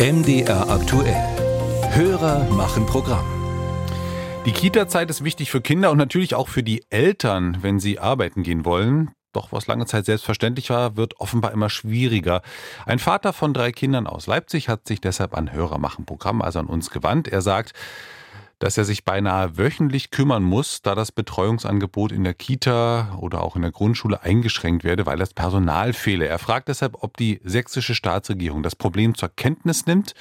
MDR aktuell. Hörer machen Programm. Die Kita-Zeit ist wichtig für Kinder und natürlich auch für die Eltern, wenn sie arbeiten gehen wollen. Doch was lange Zeit selbstverständlich war, wird offenbar immer schwieriger. Ein Vater von drei Kindern aus Leipzig hat sich deshalb an Hörer machen Programm, also an uns gewandt. Er sagt, dass er sich beinahe wöchentlich kümmern muss, da das Betreuungsangebot in der Kita oder auch in der Grundschule eingeschränkt werde, weil das Personal fehle. Er fragt deshalb, ob die sächsische Staatsregierung das Problem zur Kenntnis nimmt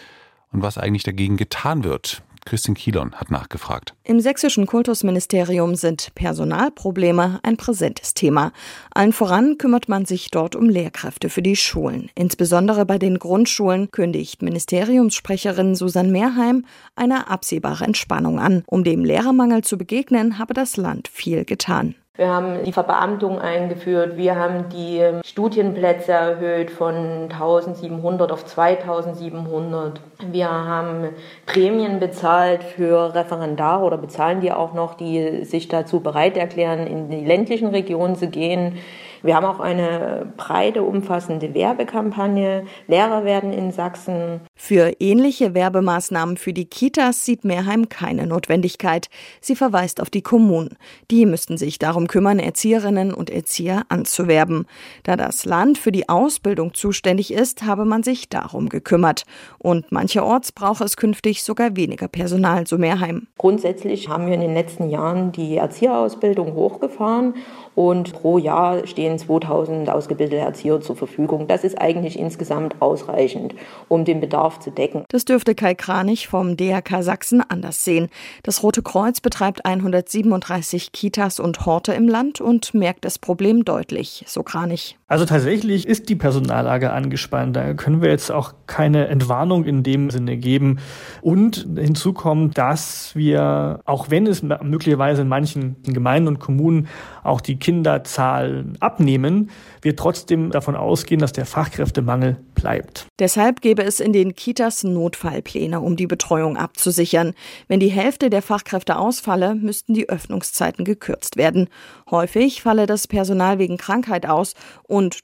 und was eigentlich dagegen getan wird. Christine Kielon hat nachgefragt. Im sächsischen Kultusministerium sind Personalprobleme ein präsentes Thema. Allen voran kümmert man sich dort um Lehrkräfte für die Schulen. Insbesondere bei den Grundschulen kündigt Ministeriumssprecherin Susanne Mehrheim eine absehbare Entspannung an. Um dem Lehrermangel zu begegnen, habe das Land viel getan. Wir haben die Verbeamtung eingeführt. Wir haben die ähm, Studienplätze erhöht von 1700 auf 2700. Wir haben Prämien bezahlt für Referendare oder bezahlen die auch noch, die sich dazu bereit erklären, in die ländlichen Regionen zu gehen. Wir haben auch eine breite, umfassende Werbekampagne. Lehrer werden in Sachsen. Für ähnliche Werbemaßnahmen für die Kitas sieht Mehrheim keine Notwendigkeit. Sie verweist auf die Kommunen. Die müssten sich darum kümmern, Erzieherinnen und Erzieher anzuwerben. Da das Land für die Ausbildung zuständig ist, habe man sich darum gekümmert. Und mancherorts brauche es künftig sogar weniger Personal, so Mehrheim. Grundsätzlich haben wir in den letzten Jahren die Erzieherausbildung hochgefahren und pro Jahr stehen 2000 ausgebildete Erzieher zur Verfügung. Das ist eigentlich insgesamt ausreichend, um den Bedarf zu decken. Das dürfte Kai Kranich vom DRK Sachsen anders sehen. Das Rote Kreuz betreibt 137 Kitas und Horte im Land und merkt das Problem deutlich, so Kranich. Also tatsächlich ist die Personallage angespannt. Da können wir jetzt auch keine Entwarnung in dem Sinne geben. Und hinzu kommt, dass wir, auch wenn es möglicherweise in manchen Gemeinden und Kommunen auch die Kinderzahl abnehmen, wir trotzdem davon ausgehen, dass der Fachkräftemangel bleibt. Deshalb gäbe es in den Kitas Notfallpläne, um die Betreuung abzusichern. Wenn die Hälfte der Fachkräfte ausfalle, müssten die Öffnungszeiten gekürzt werden. Häufig falle das Personal wegen Krankheit aus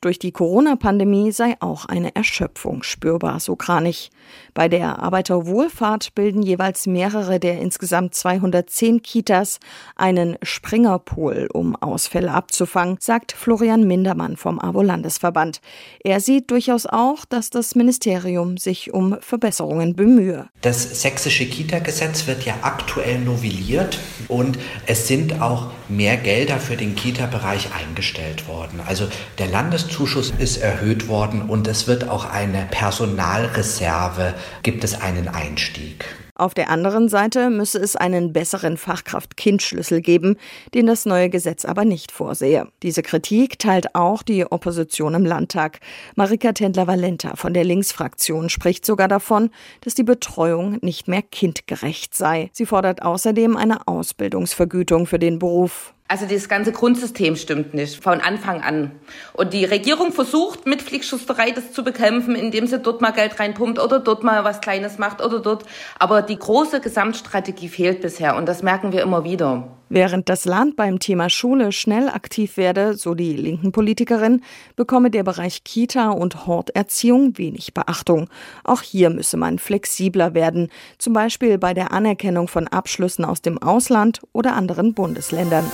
durch die Corona-Pandemie sei auch eine Erschöpfung spürbar, so Kranich. Bei der Arbeiterwohlfahrt bilden jeweils mehrere der insgesamt 210 Kitas einen Springerpool, um Ausfälle abzufangen, sagt Florian Mindermann vom AWO-Landesverband. Er sieht durchaus auch, dass das Ministerium sich um Verbesserungen bemühe. Das sächsische Kita-Gesetz wird ja aktuell novelliert und es sind auch mehr Gelder für den Kita-Bereich eingestellt worden. Also der Landeszuschuss ist erhöht worden und es wird auch eine Personalreserve, gibt es einen Einstieg. Auf der anderen Seite müsse es einen besseren Fachkraft-Kind-Schlüssel geben, den das neue Gesetz aber nicht vorsehe. Diese Kritik teilt auch die Opposition im Landtag. Marika Tendler-Valenta von der Linksfraktion spricht sogar davon, dass die Betreuung nicht mehr kindgerecht sei. Sie fordert außerdem eine Ausbildungsvergütung für den Beruf. Also das ganze Grundsystem stimmt nicht von Anfang an. Und die Regierung versucht mit Flickschusterei das zu bekämpfen, indem sie dort mal Geld reinpumpt oder dort mal was Kleines macht oder dort. Aber die große Gesamtstrategie fehlt bisher und das merken wir immer wieder. Während das Land beim Thema Schule schnell aktiv werde, so die linken Politikerin, bekomme der Bereich Kita und Horterziehung wenig Beachtung. Auch hier müsse man flexibler werden, zum Beispiel bei der Anerkennung von Abschlüssen aus dem Ausland oder anderen Bundesländern.